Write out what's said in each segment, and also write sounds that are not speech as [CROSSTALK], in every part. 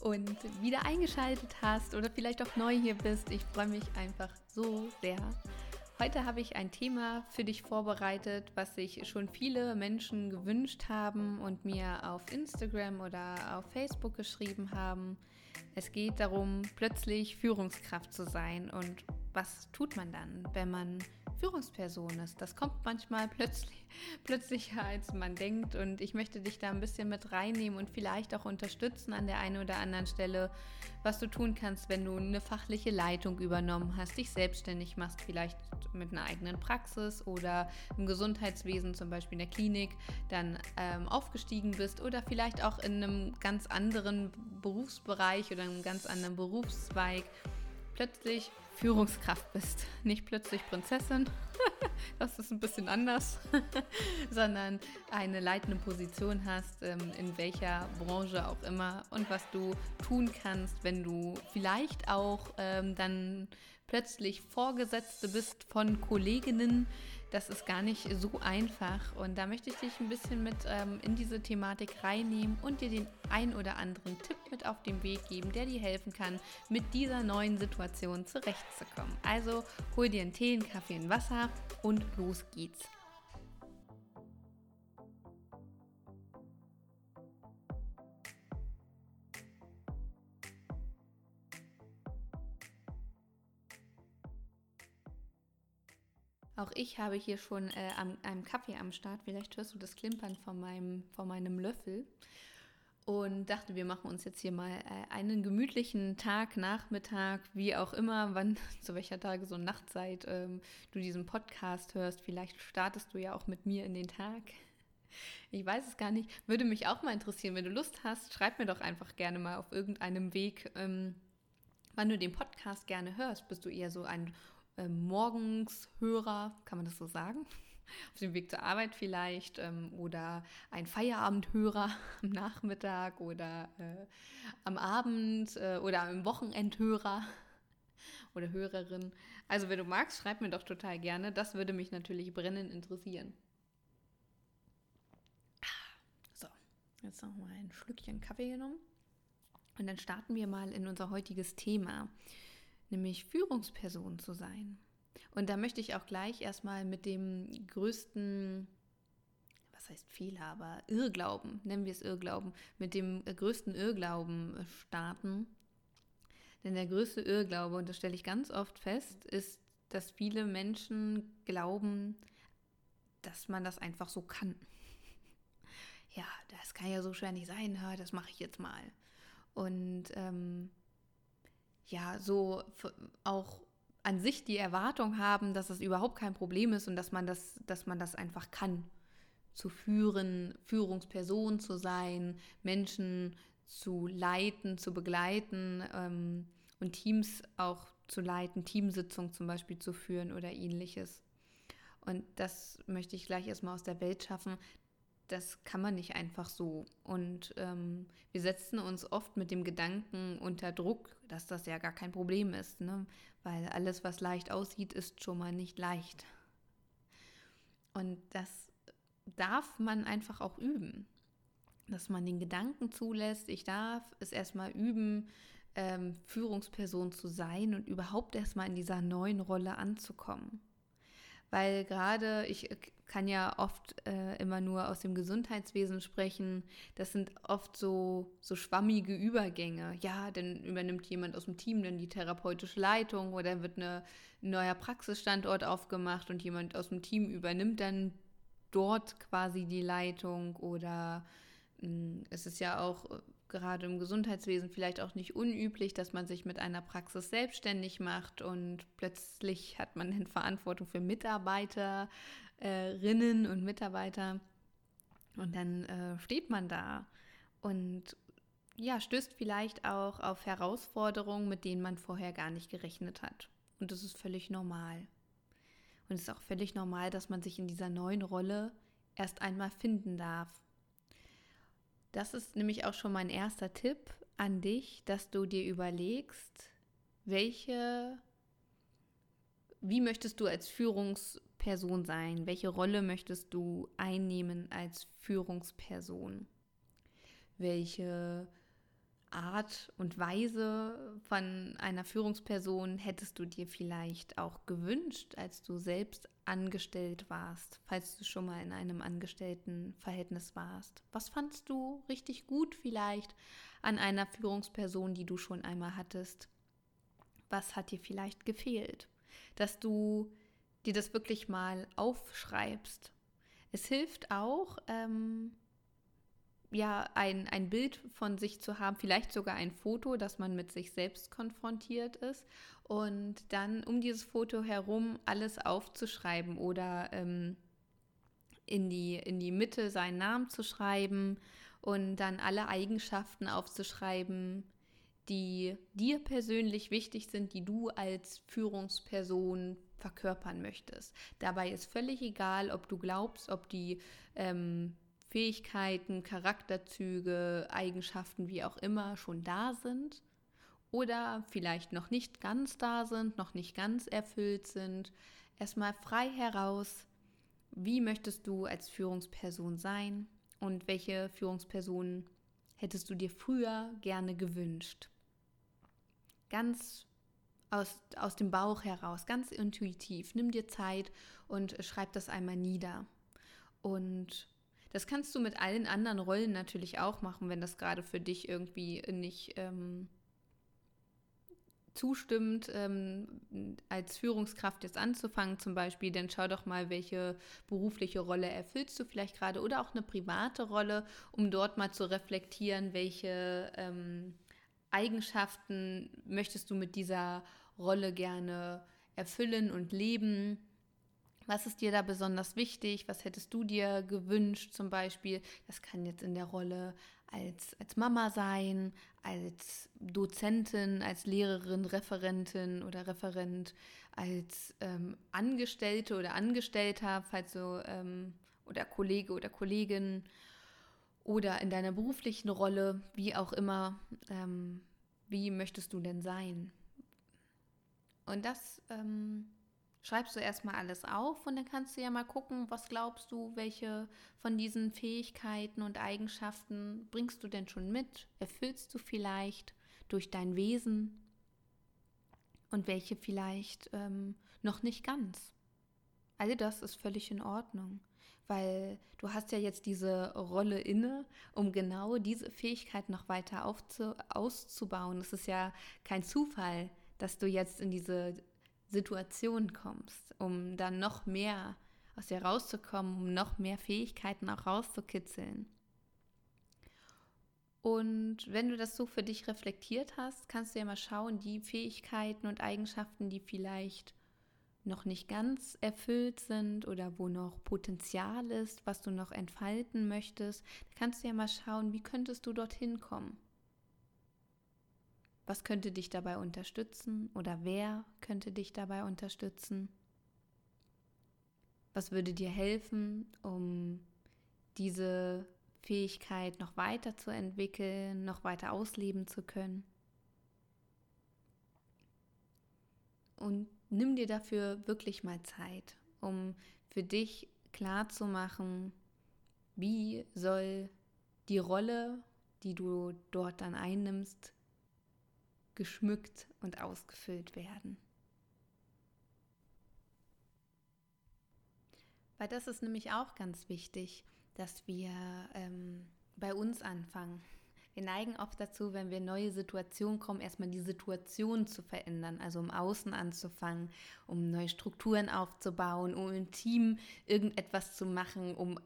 und wieder eingeschaltet hast oder vielleicht auch neu hier bist. Ich freue mich einfach so sehr. Heute habe ich ein Thema für dich vorbereitet, was sich schon viele Menschen gewünscht haben und mir auf Instagram oder auf Facebook geschrieben haben. Es geht darum, plötzlich Führungskraft zu sein. Und was tut man dann, wenn man Führungsperson ist. Das kommt manchmal plötzlich, [LAUGHS] plötzlicher, als man denkt. Und ich möchte dich da ein bisschen mit reinnehmen und vielleicht auch unterstützen an der einen oder anderen Stelle, was du tun kannst, wenn du eine fachliche Leitung übernommen hast, dich selbstständig machst, vielleicht mit einer eigenen Praxis oder im Gesundheitswesen, zum Beispiel in der Klinik, dann ähm, aufgestiegen bist oder vielleicht auch in einem ganz anderen Berufsbereich oder einem ganz anderen Berufszweig plötzlich Führungskraft bist. Nicht plötzlich Prinzessin, [LAUGHS] das ist ein bisschen anders, [LAUGHS] sondern eine leitende Position hast, ähm, in welcher Branche auch immer und was du tun kannst, wenn du vielleicht auch ähm, dann plötzlich Vorgesetzte bist von Kolleginnen, das ist gar nicht so einfach. Und da möchte ich dich ein bisschen mit ähm, in diese Thematik reinnehmen und dir den ein oder anderen Tipp mit auf den Weg geben, der dir helfen kann, mit dieser neuen Situation zurechtzukommen. Also hol dir einen Tee, einen Kaffee, ein Wasser und los geht's. Auch ich habe hier schon äh, am, einen Kaffee am Start. Vielleicht hörst du das Klimpern von meinem, von meinem Löffel. Und dachte, wir machen uns jetzt hier mal äh, einen gemütlichen Tag, Nachmittag, wie auch immer, wann, [LAUGHS] zu welcher Tage, so Nachtzeit ähm, du diesen Podcast hörst. Vielleicht startest du ja auch mit mir in den Tag. [LAUGHS] Ich weiß es gar nicht. Würde mich auch mal interessieren. Wenn du Lust hast, schreib mir doch einfach gerne mal auf irgendeinem Weg, ähm, wann du den Podcast gerne hörst. Bist du eher so ein äh, Morgenshörer, kann man das so sagen? Auf dem Weg zur Arbeit vielleicht ähm, oder ein Feierabendhörer [LAUGHS] am Nachmittag oder äh, am Abend äh, oder am Wochenendhörer [LAUGHS] oder Hörerin. Also wenn du magst, schreib mir doch total gerne. Das würde mich natürlich brennend interessieren. So, jetzt noch mal ein Schlückchen Kaffee genommen. Und dann starten wir mal in unser heutiges Thema nämlich Führungsperson zu sein. Und da möchte ich auch gleich erstmal mit dem größten, was heißt Fehler, aber Irrglauben, nennen wir es Irrglauben, mit dem größten Irrglauben starten. Denn der größte Irrglaube, und das stelle ich ganz oft fest, ist, dass viele Menschen glauben, dass man das einfach so kann. Ja, das kann ja so schwer nicht sein, das mache ich jetzt mal. Und ähm, ja, so auch an sich die Erwartung haben, dass es überhaupt kein Problem ist und dass man das, dass man das einfach kann. Zu führen, Führungsperson zu sein, Menschen zu leiten, zu begleiten ähm, und Teams auch zu leiten, Teamsitzungen zum Beispiel zu führen oder ähnliches. Und das möchte ich gleich erstmal aus der Welt schaffen, das kann man nicht einfach so. Und ähm, wir setzen uns oft mit dem Gedanken unter Druck, dass das ja gar kein Problem ist, ne? weil alles, was leicht aussieht, ist schon mal nicht leicht. Und das darf man einfach auch üben, dass man den Gedanken zulässt, ich darf es erstmal üben, ähm, Führungsperson zu sein und überhaupt erstmal in dieser neuen Rolle anzukommen weil gerade ich kann ja oft äh, immer nur aus dem Gesundheitswesen sprechen. Das sind oft so, so schwammige Übergänge. Ja, dann übernimmt jemand aus dem Team dann die therapeutische Leitung oder wird eine, ein neuer Praxisstandort aufgemacht und jemand aus dem Team übernimmt dann dort quasi die Leitung oder mh, hm, es ist ja auch gerade im Gesundheitswesen vielleicht auch nicht unüblich, dass man sich mit einer Praxis selbstständig macht und plötzlich hat man dann Verantwortung für Mitarbeiterinnen und Mitarbeiter und dann äh, steht man da und ja, stößt vielleicht auch auf Herausforderungen, mit denen man vorher gar nicht gerechnet hat. Und das ist völlig normal. Und es ist auch völlig normal, dass man sich in dieser neuen Rolle erst einmal finden darf. Das ist nämlich auch schon mein erster Tipp an dich, dass du dir überlegst, welche, wie möchtest du als Führungsperson sein? Welche Rolle möchtest du einnehmen als Führungsperson? Welche Art und Weise von einer Führungsperson hättest du dir vielleicht auch gewünscht, als du selbst angestellt warst, falls du schon mal in einem Angestelltenverhältnis warst? Was fandst du richtig gut vielleicht an einer Führungsperson, die du schon einmal hattest? Was hat dir vielleicht gefehlt? Dass du dir das wirklich mal aufschreibst. Es hilft auch, ähm, ja, ein, ein Bild von sich zu haben, vielleicht sogar ein Foto, dass man mit sich selbst konfrontiert ist und dann um dieses Foto herum alles aufzuschreiben oder ähm, in, die, in die Mitte seinen Namen zu schreiben und dann alle Eigenschaften aufzuschreiben, die dir persönlich wichtig sind, die du als Führungsperson verkörpern möchtest. Dabei ist völlig egal, ob du glaubst, ob die ähm, Fähigkeiten, Charakterzüge, Eigenschaften, wie auch immer, schon da sind oder vielleicht noch nicht ganz da sind, noch nicht ganz erfüllt sind. Erstmal frei heraus, wie möchtest du als Führungsperson sein und welche Führungsperson hättest du dir früher gerne gewünscht. Ganz aus, aus dem Bauch heraus, ganz intuitiv. Nimm dir Zeit und schreib das einmal nieder. Und das kannst du mit allen anderen Rollen natürlich auch machen, wenn das gerade für dich irgendwie nicht ähm, zustimmt, ähm, als Führungskraft jetzt anzufangen zum Beispiel, dann schau doch mal, welche berufliche Rolle erfüllst du vielleicht gerade oder auch eine private Rolle, um dort mal zu reflektieren, welche ähm, Eigenschaften möchtest du mit dieser Rolle gerne erfüllen und leben was ist dir da besonders wichtig? Was hättest du dir gewünscht zum Beispiel? Das kann jetzt in der Rolle als, als Mama sein, als Dozentin, als Lehrerin, Referentin oder Referent, als ähm, Angestellte oder Angestellter, falls du ähm, oder Kollege oder Kollegin oder in deiner beruflichen Rolle, wie auch immer, ähm, wie möchtest du denn sein? Und das ähm, schreibst du erstmal alles auf und dann kannst du ja mal gucken, was glaubst du, welche von diesen Fähigkeiten und Eigenschaften bringst du denn schon mit? Erfüllst du vielleicht durch dein Wesen und welche vielleicht ähm, noch nicht ganz? All das ist völlig in Ordnung, weil du hast ja jetzt diese Rolle inne, um genau diese Fähigkeit noch weiter aufzu auszubauen. Es ist ja kein Zufall, dass du jetzt in diese Situation kommst, um dann noch mehr aus dir rauszukommen, um noch mehr Fähigkeiten auch rauszukitzeln. Und wenn du das so für dich reflektiert hast, kannst du ja mal schauen, die Fähigkeiten und Eigenschaften, die vielleicht noch nicht ganz erfüllt sind oder wo noch Potenzial ist, was du noch entfalten möchtest, kannst du ja mal schauen, wie könntest du dorthin kommen. Was könnte dich dabei unterstützen oder wer könnte dich dabei unterstützen? Was würde dir helfen, um diese Fähigkeit noch weiter zu entwickeln, noch weiter ausleben zu können? Und nimm dir dafür wirklich mal Zeit, um für dich klar zu machen, wie soll die Rolle, die du dort dann einnimmst, geschmückt und ausgefüllt werden. Weil das ist nämlich auch ganz wichtig, dass wir ähm, bei uns anfangen. Wir neigen oft dazu, wenn wir in neue Situationen kommen, erstmal die Situation zu verändern, also im Außen anzufangen, um neue Strukturen aufzubauen, um im Team irgendetwas zu machen, um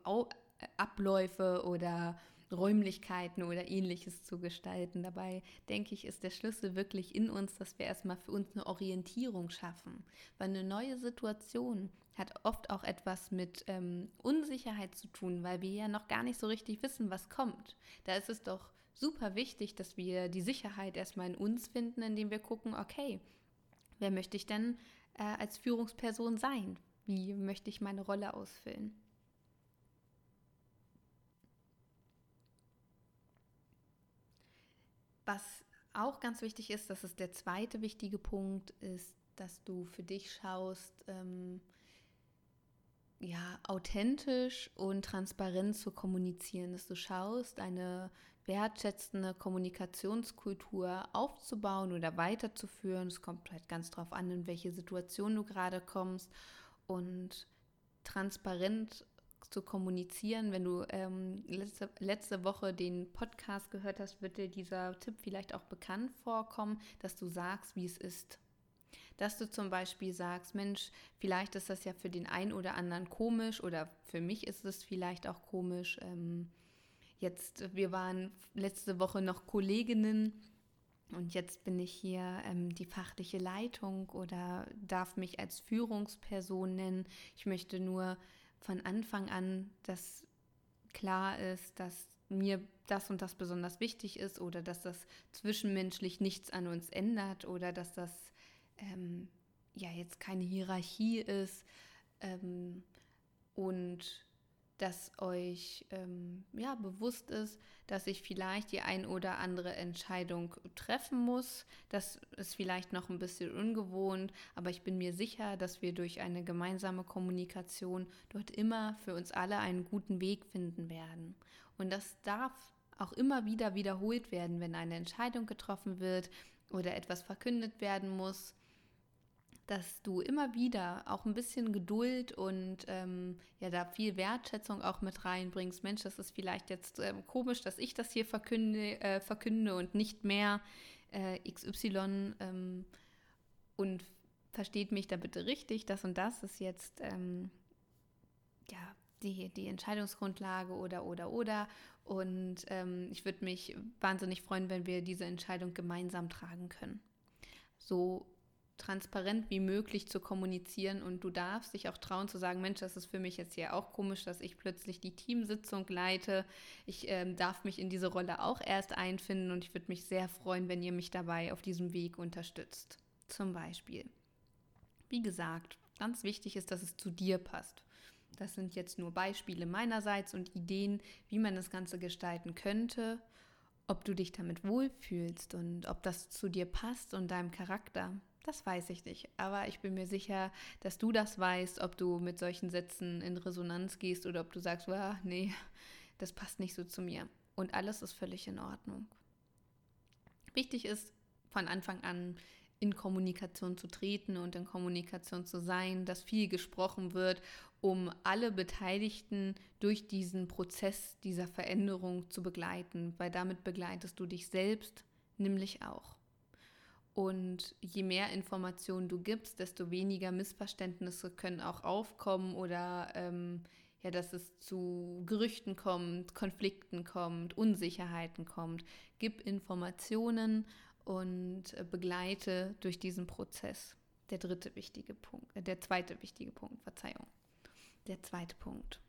Abläufe oder Räumlichkeiten oder ähnliches zu gestalten. Dabei denke ich, ist der Schlüssel wirklich in uns, dass wir erstmal für uns eine Orientierung schaffen. Weil eine neue Situation hat oft auch etwas mit ähm, Unsicherheit zu tun, weil wir ja noch gar nicht so richtig wissen, was kommt. Da ist es doch super wichtig, dass wir die Sicherheit erstmal in uns finden, indem wir gucken, okay, wer möchte ich denn äh, als Führungsperson sein? Wie möchte ich meine Rolle ausfüllen? Was auch ganz wichtig ist, das ist der zweite wichtige Punkt, ist, dass du für dich schaust, ähm, ja, authentisch und transparent zu kommunizieren, dass du schaust, eine wertschätzende Kommunikationskultur aufzubauen oder weiterzuführen. Es kommt halt ganz darauf an, in welche Situation du gerade kommst und transparent zu kommunizieren. Wenn du ähm, letzte, letzte Woche den Podcast gehört hast, wird dir dieser Tipp vielleicht auch bekannt vorkommen, dass du sagst, wie es ist dass du zum Beispiel sagst, Mensch, vielleicht ist das ja für den einen oder anderen komisch oder für mich ist es vielleicht auch komisch. Ähm, jetzt, wir waren letzte Woche noch Kolleginnen und jetzt bin ich hier ähm, die fachliche Leitung oder darf mich als Führungsperson nennen. Ich möchte nur von Anfang an, dass klar ist, dass mir das und das besonders wichtig ist oder dass das zwischenmenschlich nichts an uns ändert oder dass das ähm, ja jetzt keine Hierarchie ist ähm, und dass euch ähm, ja bewusst ist, dass ich vielleicht die ein oder andere Entscheidung treffen muss. Das ist vielleicht noch ein bisschen ungewohnt, aber ich bin mir sicher, dass wir durch eine gemeinsame Kommunikation dort immer für uns alle einen guten Weg finden werden. Und das darf auch immer wieder wiederholt werden, wenn eine Entscheidung getroffen wird oder etwas verkündet werden muss dass du immer wieder auch ein bisschen Geduld und ähm, ja, da viel Wertschätzung auch mit reinbringst. Mensch, das ist vielleicht jetzt ähm, komisch, dass ich das hier verkünde, äh, verkünde und nicht mehr äh, XY ähm, und versteht mich da bitte richtig, das und das ist jetzt ähm, ja die, die Entscheidungsgrundlage oder oder oder und ähm, ich würde mich wahnsinnig freuen, wenn wir diese Entscheidung gemeinsam tragen können. So transparent wie möglich zu kommunizieren und du darfst dich auch trauen zu sagen, Mensch, das ist für mich jetzt hier auch komisch, dass ich plötzlich die Teamsitzung leite. Ich ähm, darf mich in diese Rolle auch erst einfinden und ich würde mich sehr freuen, wenn ihr mich dabei auf diesem Weg unterstützt. Zum Beispiel. Wie gesagt, ganz wichtig ist, dass es zu dir passt. Das sind jetzt nur Beispiele meinerseits und Ideen, wie man das Ganze gestalten könnte, ob du dich damit wohlfühlst und ob das zu dir passt und deinem Charakter. Das weiß ich nicht, aber ich bin mir sicher, dass du das weißt, ob du mit solchen Sätzen in Resonanz gehst oder ob du sagst, ah, nee, das passt nicht so zu mir. Und alles ist völlig in Ordnung. Wichtig ist, von Anfang an in Kommunikation zu treten und in Kommunikation zu sein, dass viel gesprochen wird, um alle Beteiligten durch diesen Prozess dieser Veränderung zu begleiten, weil damit begleitest du dich selbst nämlich auch. Und je mehr Informationen du gibst, desto weniger Missverständnisse können auch aufkommen oder ähm, ja, dass es zu Gerüchten kommt, Konflikten kommt, Unsicherheiten kommt. Gib Informationen und äh, begleite durch diesen Prozess. Der dritte wichtige Punkt, äh, der zweite wichtige Punkt, Verzeihung. Der zweite Punkt.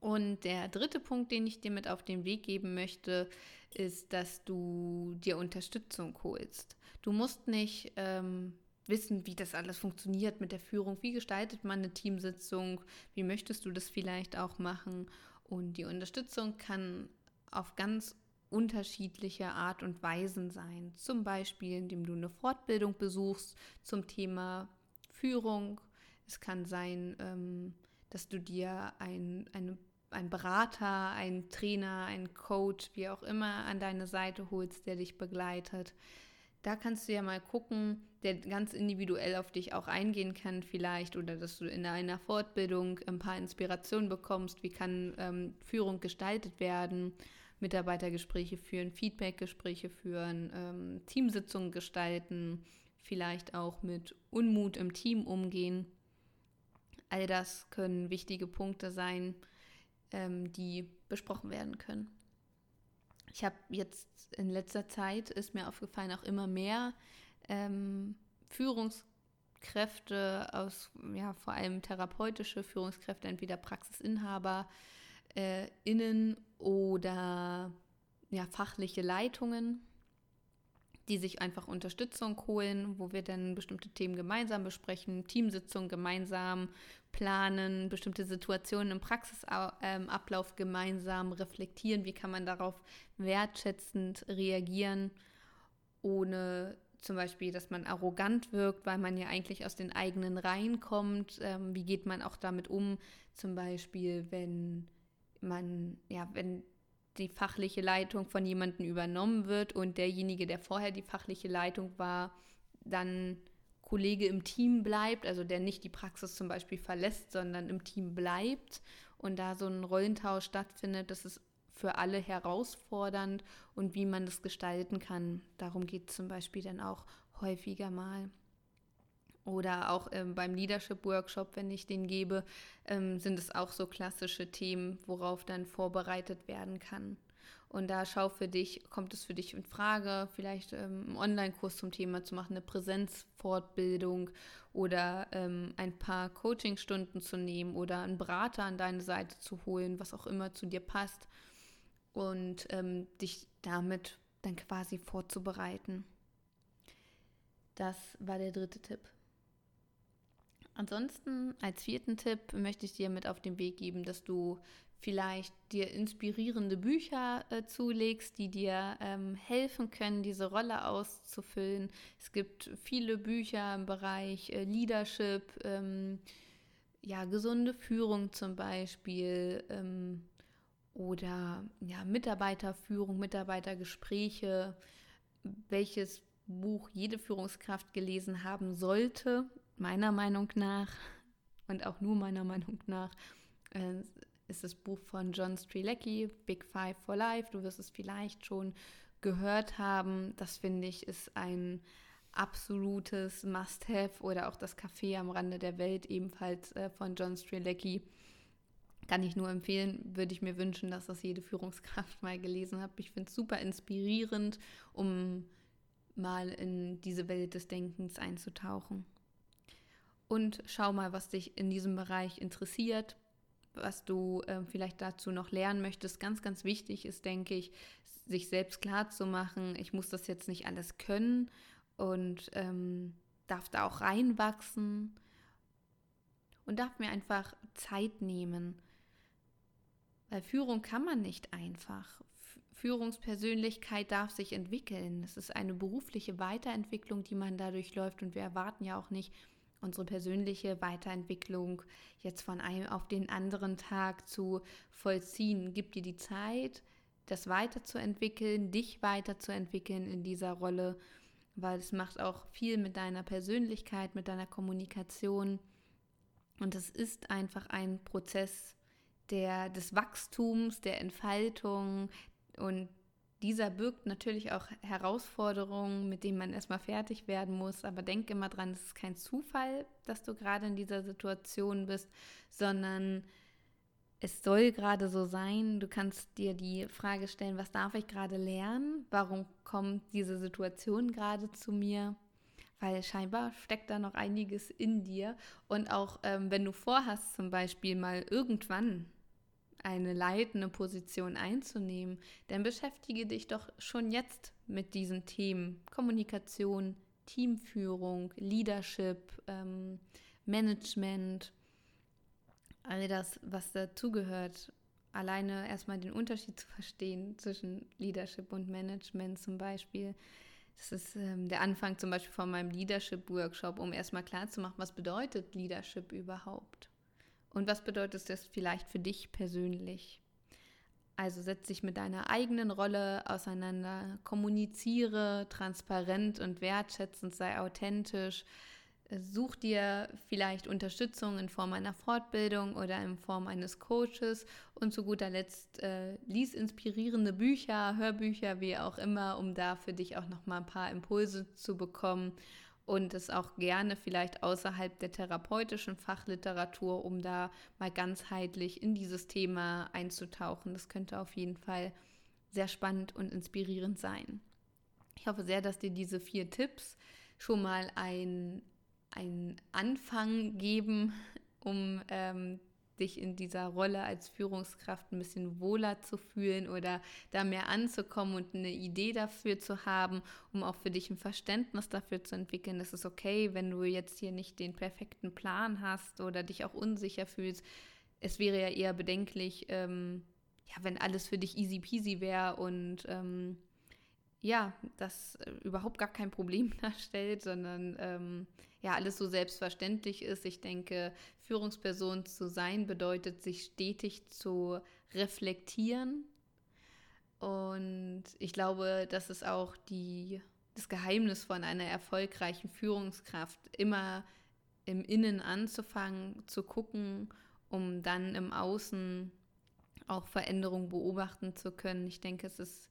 Und der dritte Punkt, den ich dir mit auf den Weg geben möchte, ist, dass du dir Unterstützung holst. Du musst nicht ähm, wissen, wie das alles funktioniert mit der Führung. Wie gestaltet man eine Teamsitzung? Wie möchtest du das vielleicht auch machen? Und die Unterstützung kann auf ganz unterschiedliche Art und Weisen sein. Zum Beispiel, indem du eine Fortbildung besuchst zum Thema Führung. Es kann sein, ähm, dass du dir ein, eine ein Berater, ein Trainer, ein Coach, wie auch immer, an deine Seite holst, der dich begleitet. Da kannst du ja mal gucken, der ganz individuell auf dich auch eingehen kann vielleicht oder dass du in einer Fortbildung ein paar Inspirationen bekommst, wie kann ähm, Führung gestaltet werden, Mitarbeitergespräche führen, Feedbackgespräche führen, ähm, Teamsitzungen gestalten, vielleicht auch mit Unmut im Team umgehen. All das können wichtige Punkte sein, ähm, die besprochen werden können. Ich habe jetzt in letzter Zeit, ist mir aufgefallen, auch immer mehr ähm, Führungskräfte aus, ja, vor allem therapeutische Führungskräfte, entweder Praxisinhaber, äh, innen oder ja, fachliche Leitungen, die sich einfach Unterstützung holen, wo wir dann bestimmte Themen gemeinsam besprechen, Teamsitzungen gemeinsam planen, bestimmte Situationen im Praxisablauf gemeinsam reflektieren, wie kann man darauf wertschätzend reagieren, ohne zum Beispiel, dass man arrogant wirkt, weil man ja eigentlich aus den eigenen Reihen kommt. Ähm, wie geht man auch damit um? Zum Beispiel, wenn man, ja, wenn die fachliche Leitung von jemandem übernommen wird und derjenige, der vorher die fachliche Leitung war, dann Kollege im Team bleibt, also der nicht die Praxis zum Beispiel verlässt, sondern im Team bleibt und da so ein Rollentausch stattfindet, das ist für alle herausfordernd und wie man das gestalten kann. Darum geht es zum Beispiel dann auch häufiger mal. Oder auch ähm, beim Leadership Workshop, wenn ich den gebe, ähm, sind es auch so klassische Themen, worauf dann vorbereitet werden kann. Und da schau für dich, kommt es für dich in Frage, vielleicht ähm, einen Online-Kurs zum Thema zu machen, eine Präsenzfortbildung oder ähm, ein paar Coachingstunden zu nehmen oder einen Berater an deine Seite zu holen, was auch immer zu dir passt und ähm, dich damit dann quasi vorzubereiten. Das war der dritte Tipp. Ansonsten als vierten Tipp möchte ich dir mit auf den Weg geben, dass du vielleicht dir inspirierende Bücher äh, zulegst, die dir ähm, helfen können, diese Rolle auszufüllen. Es gibt viele Bücher im Bereich äh, Leadership, ähm, ja, gesunde Führung zum Beispiel, ähm, oder ja, Mitarbeiterführung, Mitarbeitergespräche, welches Buch jede Führungskraft gelesen haben sollte, meiner Meinung nach und auch nur meiner Meinung nach, äh, ist das Buch von John Strilecki, Big Five for Life. Du wirst es vielleicht schon gehört haben. Das finde ich ist ein absolutes Must-Have oder auch das Café am Rande der Welt ebenfalls äh, von John Strilecki kann ich nur empfehlen, würde ich mir wünschen, dass das jede Führungskraft mal gelesen hat. Ich finde es super inspirierend, um mal in diese Welt des Denkens einzutauchen. Und schau mal, was dich in diesem Bereich interessiert, was du äh, vielleicht dazu noch lernen möchtest. Ganz, ganz wichtig ist, denke ich, sich selbst klar zu machen, ich muss das jetzt nicht alles können und ähm, darf da auch reinwachsen und darf mir einfach Zeit nehmen weil Führung kann man nicht einfach. Führungspersönlichkeit darf sich entwickeln. Es ist eine berufliche Weiterentwicklung, die man dadurch läuft. Und wir erwarten ja auch nicht, unsere persönliche Weiterentwicklung jetzt von einem auf den anderen Tag zu vollziehen. Gib dir die Zeit, das weiterzuentwickeln, dich weiterzuentwickeln in dieser Rolle, weil es macht auch viel mit deiner Persönlichkeit, mit deiner Kommunikation. Und es ist einfach ein Prozess, der, des Wachstums, der Entfaltung und dieser birgt natürlich auch Herausforderungen, mit denen man erstmal fertig werden muss. Aber denk immer dran, es ist kein Zufall, dass du gerade in dieser Situation bist, sondern es soll gerade so sein. Du kannst dir die Frage stellen, was darf ich gerade lernen? Warum kommt diese Situation gerade zu mir? Weil scheinbar steckt da noch einiges in dir. Und auch ähm, wenn du vorhast, zum Beispiel mal irgendwann eine leitende Position einzunehmen, dann beschäftige dich doch schon jetzt mit diesen Themen. Kommunikation, Teamführung, Leadership, ähm, Management, all das, was dazugehört. Alleine erstmal den Unterschied zu verstehen zwischen Leadership und Management zum Beispiel. Das ist ähm, der Anfang zum Beispiel von meinem Leadership-Workshop, um erstmal klarzumachen, was bedeutet Leadership überhaupt. Und was bedeutet das vielleicht für dich persönlich? Also setz dich mit deiner eigenen Rolle auseinander, kommuniziere transparent und wertschätzend, sei authentisch, such dir vielleicht Unterstützung in Form einer Fortbildung oder in Form eines Coaches. Und zu guter Letzt äh, lies inspirierende Bücher, Hörbücher, wie auch immer, um da für dich auch noch mal ein paar Impulse zu bekommen und es auch gerne vielleicht außerhalb der therapeutischen Fachliteratur, um da mal ganzheitlich in dieses Thema einzutauchen. Das könnte auf jeden Fall sehr spannend und inspirierend sein. Ich hoffe sehr, dass dir diese vier Tipps schon mal einen Anfang geben, um ähm, dich in dieser Rolle als Führungskraft ein bisschen wohler zu fühlen oder da mehr anzukommen und eine Idee dafür zu haben, um auch für dich ein Verständnis dafür zu entwickeln. Es ist okay, wenn du jetzt hier nicht den perfekten Plan hast oder dich auch unsicher fühlst. Es wäre ja eher bedenklich, ähm, ja, wenn alles für dich easy peasy wäre und ähm, ja, das äh, überhaupt gar kein Problem [LAUGHS] darstellt, sondern ähm, ja, alles so selbstverständlich ist. Ich denke, Führungsperson zu sein bedeutet, sich stetig zu reflektieren. Und ich glaube, das ist auch die, das Geheimnis von einer erfolgreichen Führungskraft, immer im Innen anzufangen, zu gucken, um dann im Außen auch Veränderungen beobachten zu können. Ich denke, es ist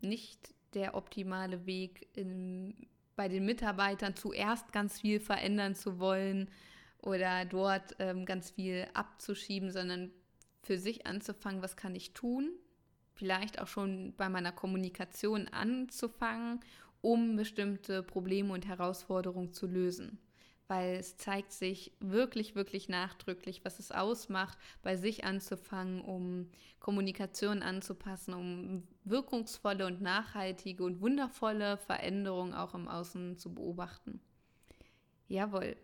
nicht der optimale Weg, in, bei den Mitarbeitern zuerst ganz viel verändern zu wollen oder dort ähm, ganz viel abzuschieben, sondern für sich anzufangen, was kann ich tun? Vielleicht auch schon bei meiner Kommunikation anzufangen, um bestimmte Probleme und Herausforderungen zu lösen weil es zeigt sich wirklich, wirklich nachdrücklich, was es ausmacht, bei sich anzufangen, um Kommunikation anzupassen, um wirkungsvolle und nachhaltige und wundervolle Veränderungen auch im Außen zu beobachten. Jawohl,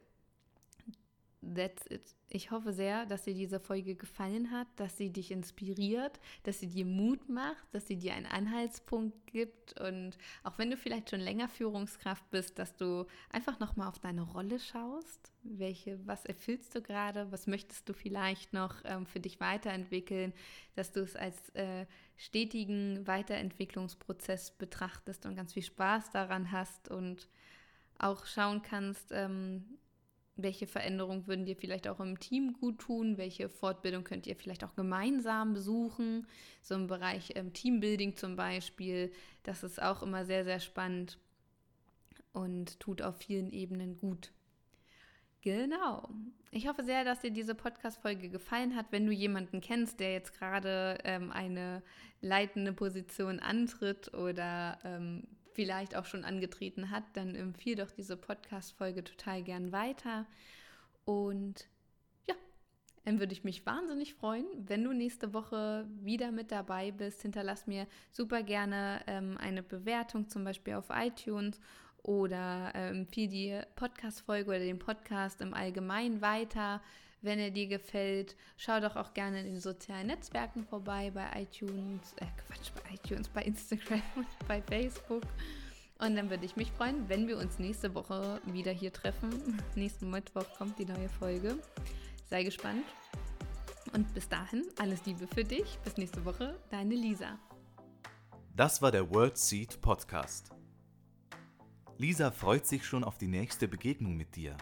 that's it. Ich hoffe sehr, dass dir diese Folge gefallen hat, dass sie dich inspiriert, dass sie dir Mut macht, dass sie dir einen Anhaltspunkt gibt. Und auch wenn du vielleicht schon länger Führungskraft bist, dass du einfach noch mal auf deine Rolle schaust, welche was erfüllst du gerade, was möchtest du vielleicht noch ähm, für dich weiterentwickeln, dass du es als äh, stetigen Weiterentwicklungsprozess betrachtest und ganz viel Spaß daran hast und auch schauen kannst, ähm, welche Veränderungen würden dir vielleicht auch im Team gut tun? Welche Fortbildung könnt ihr vielleicht auch gemeinsam besuchen? So im Bereich ähm, Teambuilding zum Beispiel. Das ist auch immer sehr, sehr spannend und tut auf vielen Ebenen gut. Genau. Ich hoffe sehr, dass dir diese Podcast-Folge gefallen hat. Wenn du jemanden kennst, der jetzt gerade ähm, eine leitende Position antritt oder ähm, vielleicht auch schon angetreten hat, dann empfehle doch diese Podcast-Folge total gern weiter. Und ja, dann würde ich mich wahnsinnig freuen, wenn du nächste Woche wieder mit dabei bist. Hinterlass mir super gerne ähm, eine Bewertung, zum Beispiel auf iTunes oder ähm, empfehle die Podcast-Folge oder den Podcast im Allgemeinen weiter wenn er dir gefällt. Schau doch auch gerne in den sozialen Netzwerken vorbei, bei iTunes, äh Quatsch, bei iTunes, bei Instagram [LAUGHS] und bei Facebook. Und dann würde ich mich freuen, wenn wir uns nächste Woche wieder hier treffen. [LAUGHS] Nächsten Mittwoch kommt die neue Folge. Sei gespannt. Und bis dahin, alles Liebe für dich. Bis nächste Woche, deine Lisa. Das war der World Seed Podcast. Lisa freut sich schon auf die nächste Begegnung mit dir.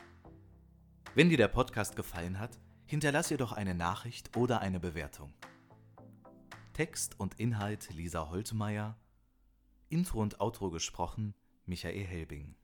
Wenn dir der Podcast gefallen hat, hinterlass ihr doch eine Nachricht oder eine Bewertung. Text und Inhalt Lisa Holtmeier, Intro und Outro gesprochen Michael Helbing.